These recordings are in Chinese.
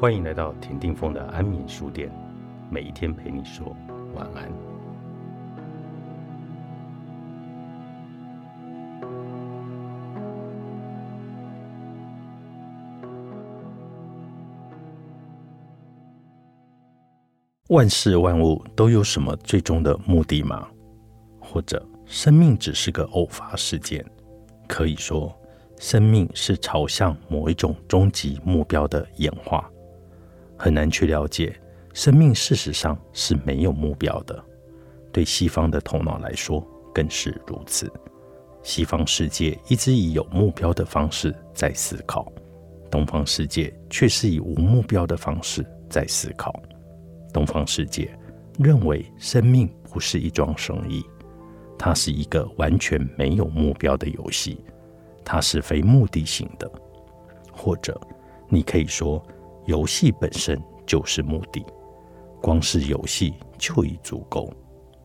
欢迎来到田定峰的安眠书店，每一天陪你说晚安。万事万物都有什么最终的目的吗？或者，生命只是个偶发事件？可以说，生命是朝向某一种终极目标的演化。很难去了解，生命事实上是没有目标的。对西方的头脑来说，更是如此。西方世界一直以有目标的方式在思考，东方世界却是以无目标的方式在思考。东方世界认为生命不是一桩生意，它是一个完全没有目标的游戏，它是非目的性的。或者，你可以说。游戏本身就是目的，光是游戏就已足够。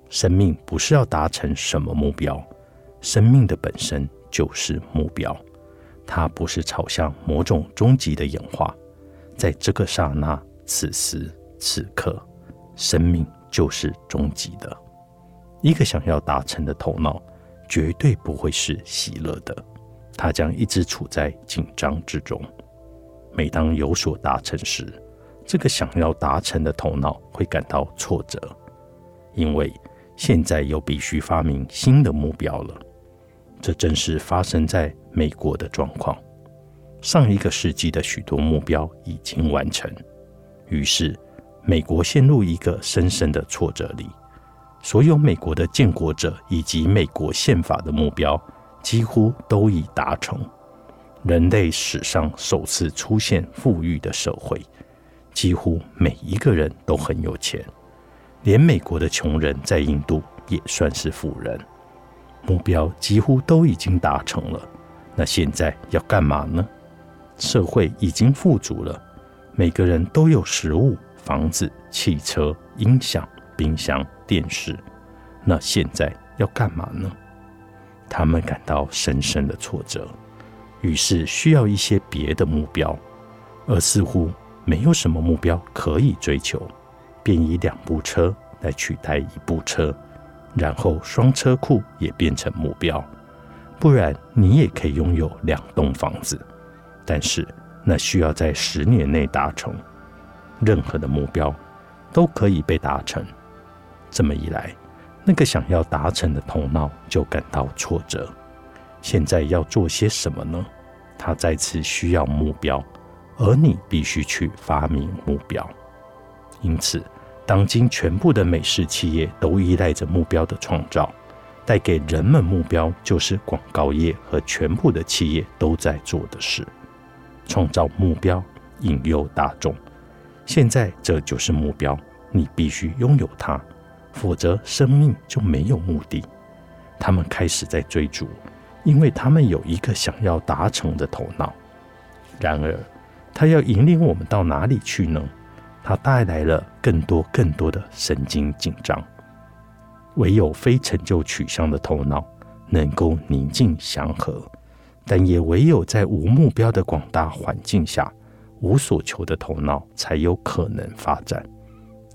生命不是要达成什么目标，生命的本身就是目标。它不是朝向某种终极的演化，在这个刹那、此时此刻，生命就是终极的。一个想要达成的头脑，绝对不会是喜乐的，它将一直处在紧张之中。每当有所达成时，这个想要达成的头脑会感到挫折，因为现在又必须发明新的目标了。这正是发生在美国的状况。上一个世纪的许多目标已经完成，于是美国陷入一个深深的挫折里。所有美国的建国者以及美国宪法的目标几乎都已达成。人类史上首次出现富裕的社会，几乎每一个人都很有钱，连美国的穷人在印度也算是富人。目标几乎都已经达成了，那现在要干嘛呢？社会已经富足了，每个人都有食物、房子、汽车、音响、冰箱、电视，那现在要干嘛呢？他们感到深深的挫折。于是需要一些别的目标，而似乎没有什么目标可以追求，便以两部车来取代一部车，然后双车库也变成目标。不然你也可以拥有两栋房子，但是那需要在十年内达成。任何的目标都可以被达成。这么一来，那个想要达成的头脑就感到挫折。现在要做些什么呢？他再次需要目标，而你必须去发明目标。因此，当今全部的美式企业都依赖着目标的创造，带给人们目标，就是广告业和全部的企业都在做的事：创造目标，引诱大众。现在这就是目标，你必须拥有它，否则生命就没有目的。他们开始在追逐。因为他们有一个想要达成的头脑，然而，他要引领我们到哪里去呢？他带来了更多更多的神经紧张。唯有非成就取向的头脑能够宁静祥和，但也唯有在无目标的广大环境下，无所求的头脑才有可能发展。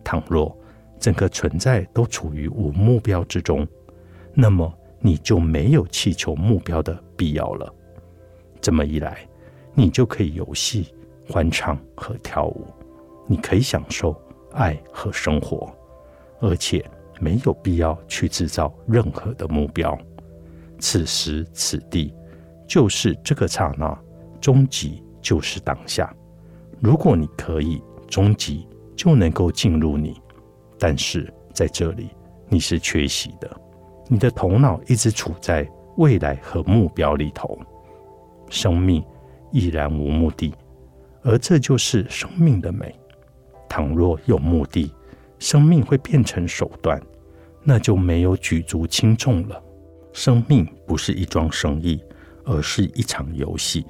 倘若整个存在都处于无目标之中，那么。你就没有气球目标的必要了。这么一来，你就可以游戏、欢唱和跳舞，你可以享受爱和生活，而且没有必要去制造任何的目标。此时此地就是这个刹那，终极就是当下。如果你可以，终极就能够进入你，但是在这里你是缺席的。你的头脑一直处在未来和目标里头，生命依然无目的，而这就是生命的美。倘若有目的，生命会变成手段，那就没有举足轻重了。生命不是一桩生意，而是一场游戏。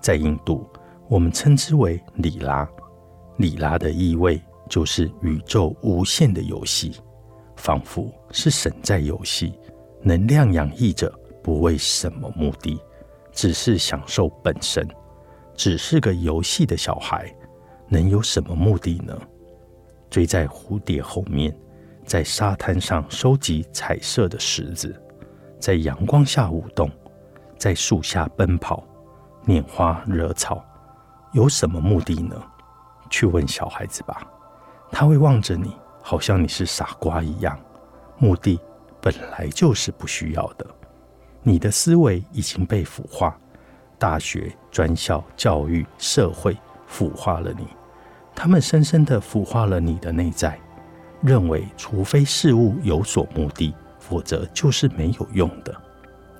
在印度，我们称之为里拉，里拉的意味就是宇宙无限的游戏。仿佛是神在游戏，能量洋溢着，不为什么目的，只是享受本身，只是个游戏的小孩。能有什么目的呢？追在蝴蝶后面，在沙滩上收集彩色的石子，在阳光下舞动，在树下奔跑，拈花惹草，有什么目的呢？去问小孩子吧，他会望着你，好像你是傻瓜一样。目的本来就是不需要的，你的思维已经被腐化，大学、专校、教育、社会腐化了你。他们深深的腐化了你的内在，认为除非事物有所目的，否则就是没有用的。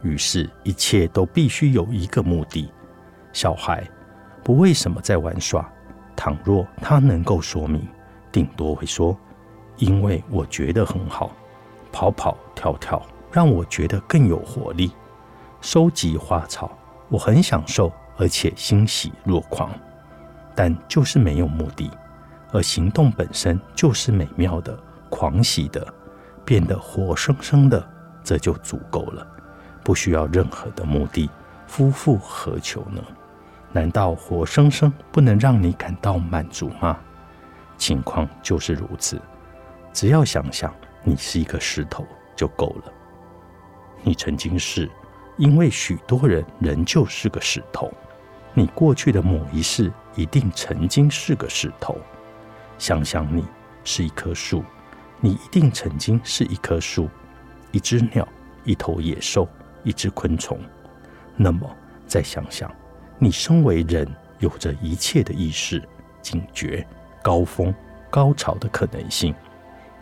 于是，一切都必须有一个目的。小孩不为什么在玩耍，倘若他能够说明，顶多会说：“因为我觉得很好，跑跑跳跳让我觉得更有活力。收集花草，我很享受，而且欣喜若狂。”但就是没有目的，而行动本身就是美妙的、狂喜的，变得活生生的，这就足够了，不需要任何的目的。夫复何求呢？难道活生生不能让你感到满足吗？情况就是如此。只要想想你是一个石头就够了。你曾经是，因为许多人仍旧是个石头。你过去的某一世一定曾经是个石头。想想你是一棵树，你一定曾经是一棵树，一只鸟，一头野兽，一只昆虫。那么再想想，你身为人，有着一切的意识、警觉、高峰、高潮的可能性。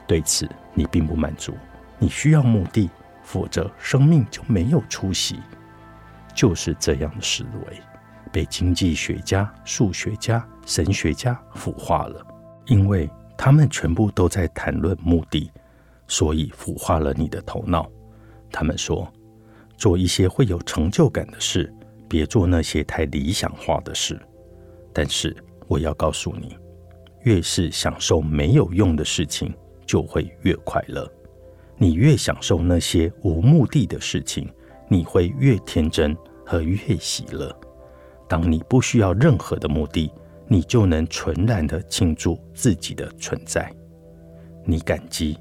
对此，你并不满足，你需要目的，否则生命就没有出息。就是这样的思维。被经济学家、数学家、神学家腐化了，因为他们全部都在谈论目的，所以腐化了你的头脑。他们说，做一些会有成就感的事，别做那些太理想化的事。但是我要告诉你，越是享受没有用的事情，就会越快乐。你越享受那些无目的的事情，你会越天真和越喜乐。当你不需要任何的目的，你就能纯然的庆祝自己的存在。你感激，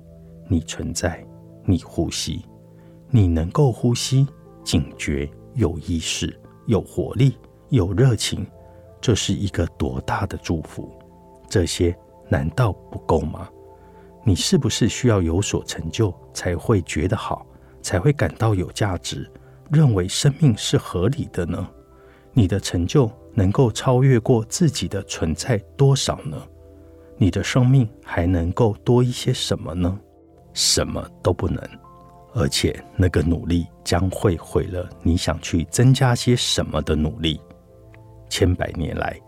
你存在，你呼吸，你能够呼吸，警觉，有意识，有活力，有热情，这是一个多大的祝福！这些难道不够吗？你是不是需要有所成就，才会觉得好，才会感到有价值，认为生命是合理的呢？你的成就能够超越过自己的存在多少呢？你的生命还能够多一些什么呢？什么都不能，而且那个努力将会毁了你想去增加些什么的努力。千百年来，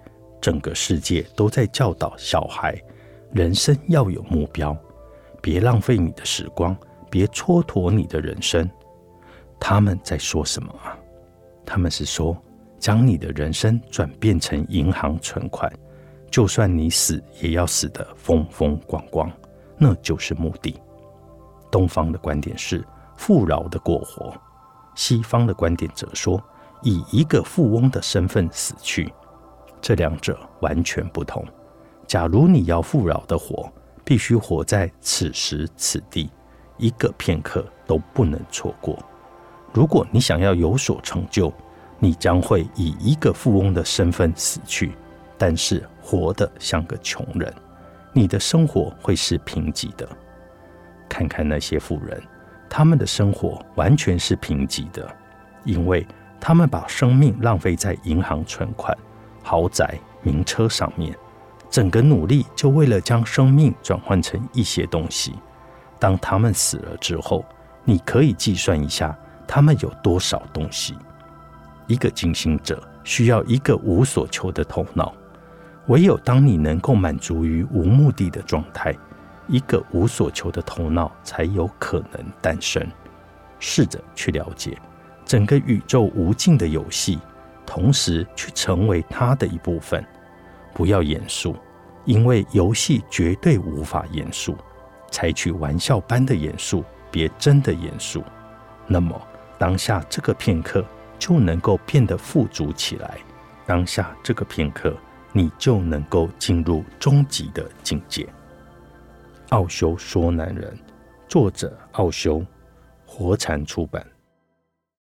整个世界都在教导小孩，人生要有目标，别浪费你的时光，别蹉跎你的人生。他们在说什么啊？他们是说。将你的人生转变成银行存款，就算你死也要死得风风光光，那就是目的。东方的观点是富饶的过活，西方的观点则说以一个富翁的身份死去。这两者完全不同。假如你要富饶的活，必须活在此时此地，一个片刻都不能错过。如果你想要有所成就，你将会以一个富翁的身份死去，但是活得像个穷人。你的生活会是贫瘠的。看看那些富人，他们的生活完全是贫瘠的，因为他们把生命浪费在银行存款、豪宅、名车上面，整个努力就为了将生命转换成一些东西。当他们死了之后，你可以计算一下，他们有多少东西。一个精行者需要一个无所求的头脑，唯有当你能够满足于无目的的状态，一个无所求的头脑才有可能诞生。试着去了解整个宇宙无尽的游戏，同时去成为它的一部分。不要严肃，因为游戏绝对无法严肃。采取玩笑般的严肃，别真的严肃。那么当下这个片刻。就能够变得富足起来。当下这个片刻，你就能够进入终极的境界。奥修说男人，作者奥修，活禅出版。